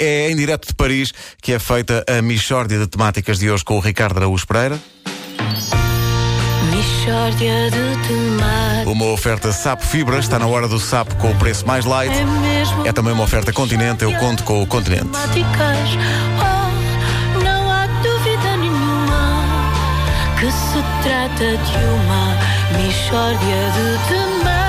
É em direto de Paris que é feita a Michórdia de Temáticas de hoje com o Ricardo Araújo Pereira. Mishória de temáticas. Uma oferta Sapo Fibra, está na hora do Sapo com o preço mais light. É mesmo É também uma oferta Continente, eu conto com o Continente. temáticas. Oh, não há dúvida nenhuma que se trata de uma Mishória de temáticas.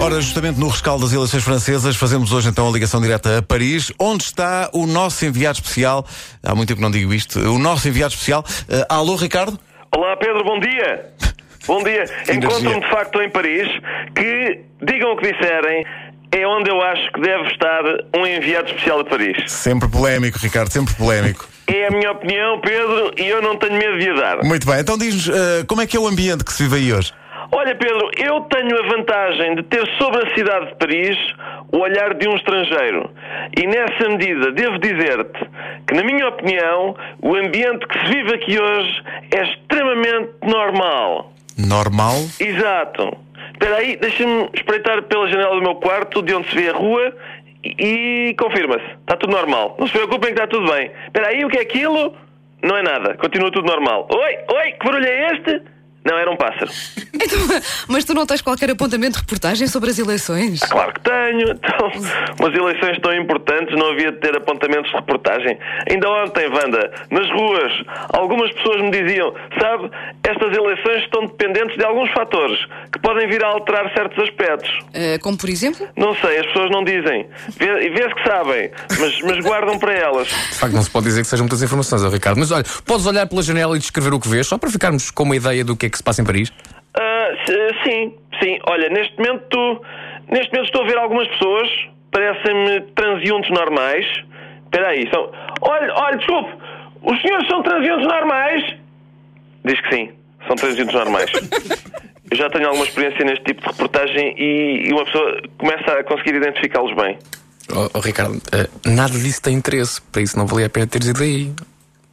Ora, justamente no rescaldo das eleições francesas, fazemos hoje então a ligação direta a Paris, onde está o nosso enviado especial. Há muito tempo que não digo isto. O nosso enviado especial. Eh, alô, Ricardo? Olá Pedro, bom dia. Bom dia. Encontro-me de facto em Paris, que, digam o que disserem, é onde eu acho que deve estar um enviado especial a Paris. Sempre polémico, Ricardo, sempre polémico. É a minha opinião, Pedro, e eu não tenho medo de a dar. Muito bem, então diz-nos eh, como é que é o ambiente que se vive aí hoje? Olha, Pedro, eu tenho a vantagem de ter sobre a cidade de Paris o olhar de um estrangeiro. E nessa medida, devo dizer-te que, na minha opinião, o ambiente que se vive aqui hoje é extremamente normal. Normal? Exato. Espera aí, deixa-me espreitar pela janela do meu quarto, de onde se vê a rua, e, e confirma-se. Está tudo normal. Não se preocupem que está tudo bem. Espera aí, o que é aquilo? Não é nada. Continua tudo normal. Oi, oi, que barulho é este? Não, era um pássaro. Então, mas tu não tens qualquer apontamento de reportagem sobre as eleições? Claro que tenho. Então, umas eleições tão importantes não havia de ter apontamentos de reportagem. Ainda ontem, Wanda, nas ruas, algumas pessoas me diziam: sabe, estas eleições estão dependentes de alguns fatores que podem vir a alterar certos aspectos. Eh, como por exemplo? Não sei, as pessoas não dizem. Vê- Vê-se que sabem, mas, mas guardam para elas. De facto, não se pode dizer que sejam muitas informações, ó, Ricardo. Mas olha, podes olhar pela janela e descrever o que vês, só para ficarmos com uma ideia do que é que se passa em Paris? S- sim, sim. Olha, neste momento, neste momento estou a ver algumas pessoas, parecem-me transeuntes normais. Espera aí, são... Olha, olha, desculpe, os senhores são transeuntes normais? Diz que sim, são transeuntes normais. Eu já tenho alguma experiência neste tipo de reportagem e, e uma pessoa começa a conseguir identificá-los bem. Oh, oh, Ricardo, eh, nada disso tem interesse, para isso não valia a pena teres ido aí.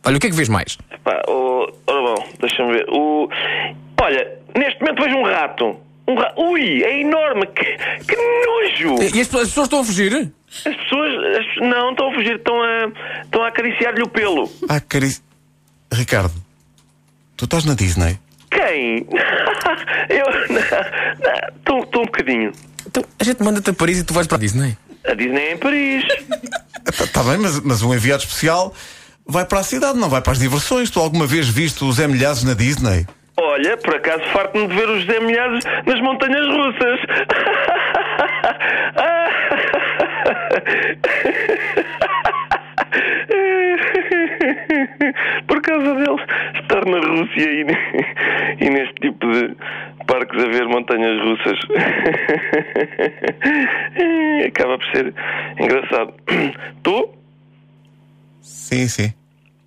Olha, o que é que vês mais? Epá, o- ora bom, deixa-me ver. O... Olha, neste momento vejo um rato. Um ra... Ui, é enorme, que, que nojo! E as, as pessoas estão a fugir? As pessoas as- não estão a fugir, estão a, estão a acariciar-lhe o pelo. Ah, cari... Ricardo, tu estás na Disney? Quem? Eu. Estou estou um bocadinho. Então, a gente manda-te a Paris e tu vais para a Disney. A Disney é em Paris. Está tá bem, mas, mas um enviado especial vai para a cidade, não vai para as diversões. Tu alguma vez viste os Zé Milhazes na Disney? Olha, por acaso farto-me de ver os Milhares nas montanhas russas. Por causa deles estar na Rússia e, e neste tipo de parques a ver montanhas russas acaba por ser engraçado. Tu? Sim, sim.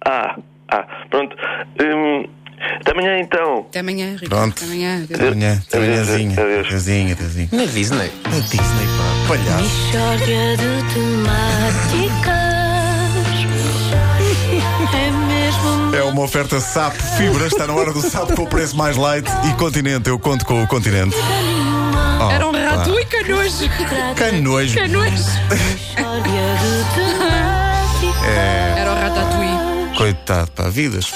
Ah, ah, pronto. Hum, até amanhã então. Até amanhã, Ricardo. Pronto. Até amanhã. Até amanhã, até amanhãzinha. Adeus, adeus. Na Disney. Na Disney, pá, palhaço. Mishória de temáticas. É mesmo É uma oferta SAP Fibra, está na hora do SAP com o preço mais light e Continente, eu conto com o Continente. Oh, Era um rato pá. e canojo. Canojo. Temáticas. É, Era o ratatouille. coitado, pá, vidas.